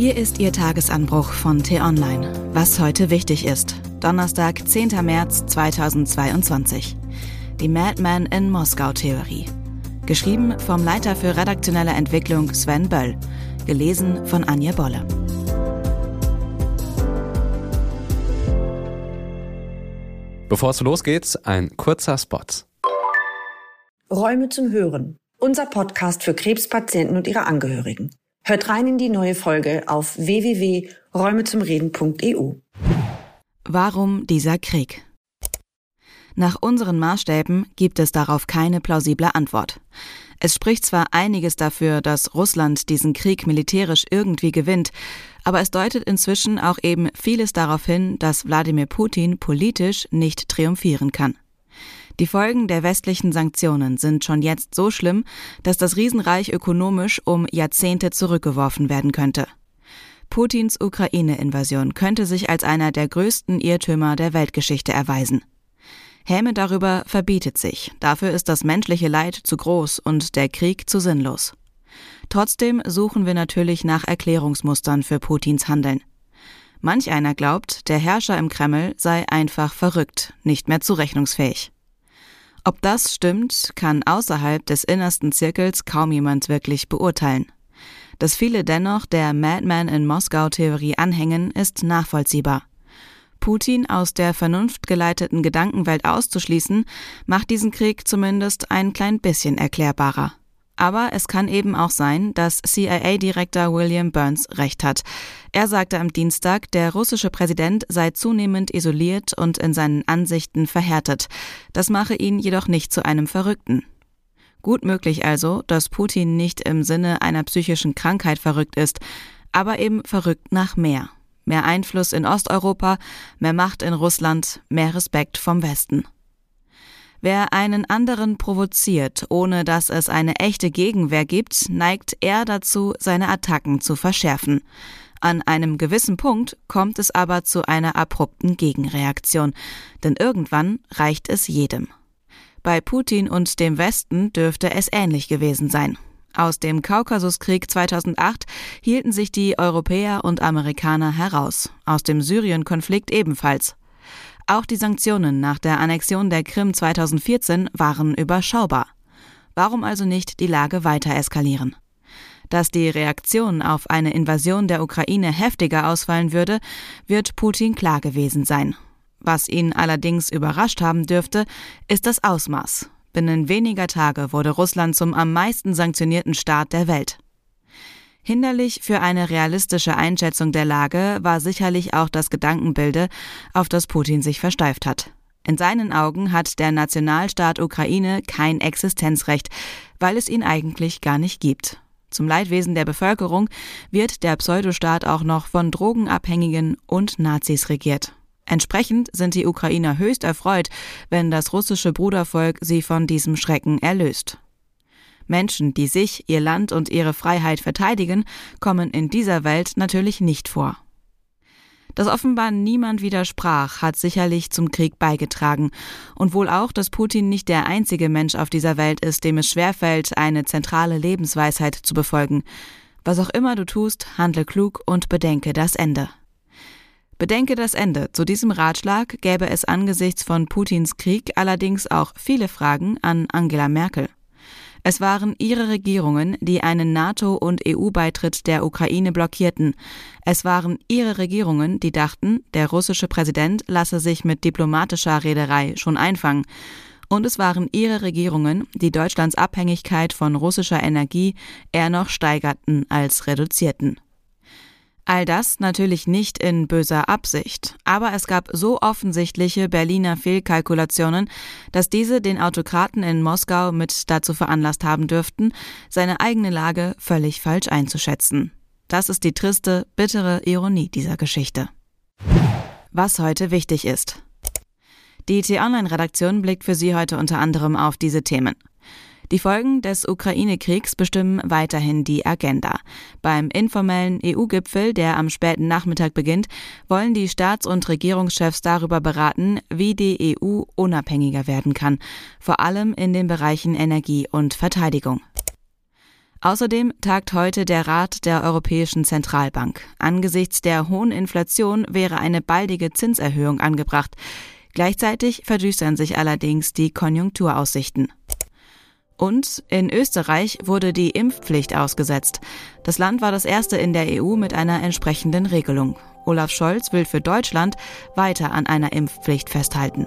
Hier ist Ihr Tagesanbruch von T-Online. Was heute wichtig ist. Donnerstag, 10. März 2022. Die Madman in Moskau-Theorie. Geschrieben vom Leiter für redaktionelle Entwicklung Sven Böll. Gelesen von Anja Bolle. Bevor es losgeht, ein kurzer Spot. Räume zum Hören. Unser Podcast für Krebspatienten und ihre Angehörigen. Hört rein in die neue Folge auf www.räumezumreden.eu. Warum dieser Krieg? Nach unseren Maßstäben gibt es darauf keine plausible Antwort. Es spricht zwar einiges dafür, dass Russland diesen Krieg militärisch irgendwie gewinnt, aber es deutet inzwischen auch eben vieles darauf hin, dass Wladimir Putin politisch nicht triumphieren kann. Die Folgen der westlichen Sanktionen sind schon jetzt so schlimm, dass das Riesenreich ökonomisch um Jahrzehnte zurückgeworfen werden könnte. Putins Ukraine-Invasion könnte sich als einer der größten Irrtümer der Weltgeschichte erweisen. Häme darüber verbietet sich, dafür ist das menschliche Leid zu groß und der Krieg zu sinnlos. Trotzdem suchen wir natürlich nach Erklärungsmustern für Putins Handeln. Manch einer glaubt, der Herrscher im Kreml sei einfach verrückt, nicht mehr zurechnungsfähig. Ob das stimmt, kann außerhalb des innersten Zirkels kaum jemand wirklich beurteilen. Dass viele dennoch der Madman in Moskau-Theorie anhängen, ist nachvollziehbar. Putin aus der vernunftgeleiteten Gedankenwelt auszuschließen, macht diesen Krieg zumindest ein klein bisschen erklärbarer. Aber es kann eben auch sein, dass CIA-Direktor William Burns recht hat. Er sagte am Dienstag, der russische Präsident sei zunehmend isoliert und in seinen Ansichten verhärtet. Das mache ihn jedoch nicht zu einem Verrückten. Gut möglich also, dass Putin nicht im Sinne einer psychischen Krankheit verrückt ist, aber eben verrückt nach mehr. Mehr Einfluss in Osteuropa, mehr Macht in Russland, mehr Respekt vom Westen. Wer einen anderen provoziert, ohne dass es eine echte Gegenwehr gibt, neigt er dazu, seine Attacken zu verschärfen. An einem gewissen Punkt kommt es aber zu einer abrupten Gegenreaktion, denn irgendwann reicht es jedem. Bei Putin und dem Westen dürfte es ähnlich gewesen sein. Aus dem Kaukasuskrieg 2008 hielten sich die Europäer und Amerikaner heraus, aus dem Syrien-Konflikt ebenfalls. Auch die Sanktionen nach der Annexion der Krim 2014 waren überschaubar. Warum also nicht die Lage weiter eskalieren? Dass die Reaktion auf eine Invasion der Ukraine heftiger ausfallen würde, wird Putin klar gewesen sein. Was ihn allerdings überrascht haben dürfte, ist das Ausmaß. Binnen weniger Tage wurde Russland zum am meisten sanktionierten Staat der Welt. Hinderlich für eine realistische Einschätzung der Lage war sicherlich auch das Gedankenbilde, auf das Putin sich versteift hat. In seinen Augen hat der Nationalstaat Ukraine kein Existenzrecht, weil es ihn eigentlich gar nicht gibt. Zum Leidwesen der Bevölkerung wird der Pseudostaat auch noch von Drogenabhängigen und Nazis regiert. Entsprechend sind die Ukrainer höchst erfreut, wenn das russische Brudervolk sie von diesem Schrecken erlöst. Menschen, die sich, ihr Land und ihre Freiheit verteidigen, kommen in dieser Welt natürlich nicht vor. Dass offenbar niemand widersprach, hat sicherlich zum Krieg beigetragen. Und wohl auch, dass Putin nicht der einzige Mensch auf dieser Welt ist, dem es schwerfällt, eine zentrale Lebensweisheit zu befolgen. Was auch immer du tust, handle klug und bedenke das Ende. Bedenke das Ende. Zu diesem Ratschlag gäbe es angesichts von Putins Krieg allerdings auch viele Fragen an Angela Merkel. Es waren ihre Regierungen, die einen NATO- und EU-Beitritt der Ukraine blockierten. Es waren ihre Regierungen, die dachten, der russische Präsident lasse sich mit diplomatischer Rederei schon einfangen. Und es waren ihre Regierungen, die Deutschlands Abhängigkeit von russischer Energie eher noch steigerten als reduzierten. All das natürlich nicht in böser Absicht, aber es gab so offensichtliche Berliner Fehlkalkulationen, dass diese den Autokraten in Moskau mit dazu veranlasst haben dürften, seine eigene Lage völlig falsch einzuschätzen. Das ist die triste, bittere Ironie dieser Geschichte. Was heute wichtig ist. Die T-Online-Redaktion blickt für Sie heute unter anderem auf diese Themen. Die Folgen des Ukraine-Kriegs bestimmen weiterhin die Agenda. Beim informellen EU-Gipfel, der am späten Nachmittag beginnt, wollen die Staats- und Regierungschefs darüber beraten, wie die EU unabhängiger werden kann, vor allem in den Bereichen Energie und Verteidigung. Außerdem tagt heute der Rat der Europäischen Zentralbank. Angesichts der hohen Inflation wäre eine baldige Zinserhöhung angebracht. Gleichzeitig verdüstern sich allerdings die Konjunkturaussichten. Und in Österreich wurde die Impfpflicht ausgesetzt. Das Land war das erste in der EU mit einer entsprechenden Regelung. Olaf Scholz will für Deutschland weiter an einer Impfpflicht festhalten.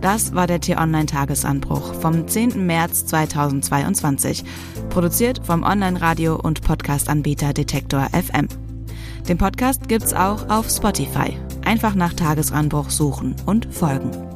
Das war der T-Online-Tagesanbruch vom 10. März 2022, produziert vom Online-Radio- und Podcast-Anbieter Detektor FM. Den Podcast gibt's auch auf Spotify. Einfach nach Tagesanbruch suchen und folgen.